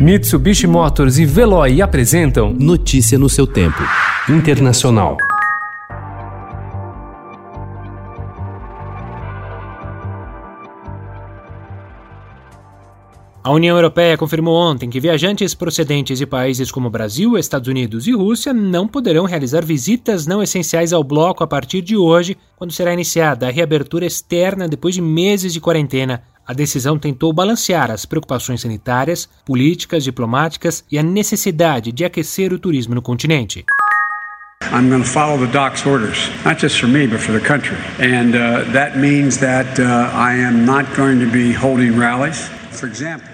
Mitsubishi Motors e Veloy apresentam Notícia no seu tempo. Internacional. A União Europeia confirmou ontem que viajantes procedentes de países como Brasil, Estados Unidos e Rússia não poderão realizar visitas não essenciais ao bloco a partir de hoje, quando será iniciada a reabertura externa depois de meses de quarentena. A decisão tentou balancear as preocupações sanitárias, políticas, diplomáticas e a necessidade de aquecer o turismo no continente. I'm going to follow the doc's orders, not just for me, but for the country. And uh, that means that uh, I am not going to be holding rallies.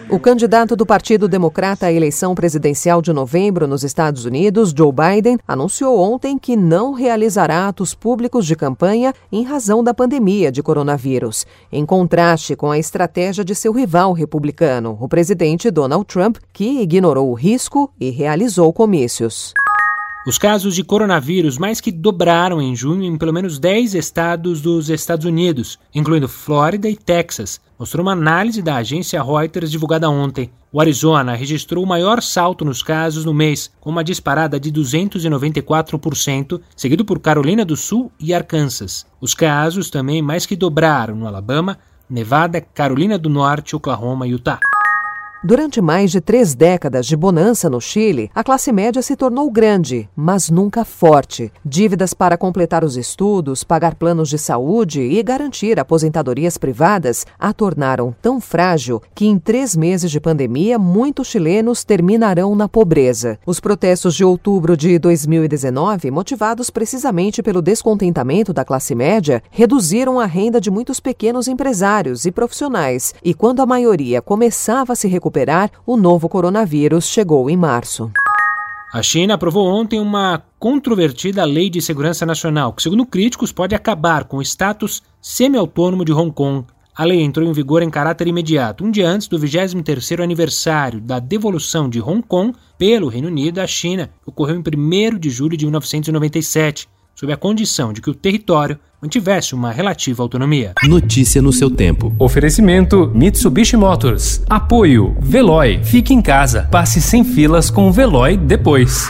O candidato do Partido Democrata à eleição presidencial de novembro nos Estados Unidos, Joe Biden, anunciou ontem que não realizará atos públicos de campanha em razão da pandemia de coronavírus, em contraste com a estratégia de seu rival republicano, o presidente Donald Trump, que ignorou o risco e realizou comícios. Os casos de coronavírus mais que dobraram em junho em pelo menos 10 estados dos Estados Unidos, incluindo Flórida e Texas, mostrou uma análise da agência Reuters divulgada ontem. O Arizona registrou o maior salto nos casos no mês, com uma disparada de 294%, seguido por Carolina do Sul e Arkansas. Os casos também mais que dobraram no Alabama, Nevada, Carolina do Norte, Oklahoma e Utah. Durante mais de três décadas de bonança no Chile, a classe média se tornou grande, mas nunca forte. Dívidas para completar os estudos, pagar planos de saúde e garantir aposentadorias privadas a tornaram tão frágil que, em três meses de pandemia, muitos chilenos terminarão na pobreza. Os protestos de outubro de 2019, motivados precisamente pelo descontentamento da classe média, reduziram a renda de muitos pequenos empresários e profissionais, e quando a maioria começava a se recuperar, o novo coronavírus chegou em março. A China aprovou ontem uma controvertida lei de segurança nacional, que, segundo críticos, pode acabar com o status semi-autônomo de Hong Kong. A lei entrou em vigor em caráter imediato, um dia antes do 23º aniversário da devolução de Hong Kong pelo Reino Unido à China, que ocorreu em 1 de julho de 1997 sob a condição de que o território mantivesse uma relativa autonomia. Notícia no seu tempo. Oferecimento Mitsubishi Motors. Apoio Veloy. Fique em casa. Passe sem filas com o Veloy depois.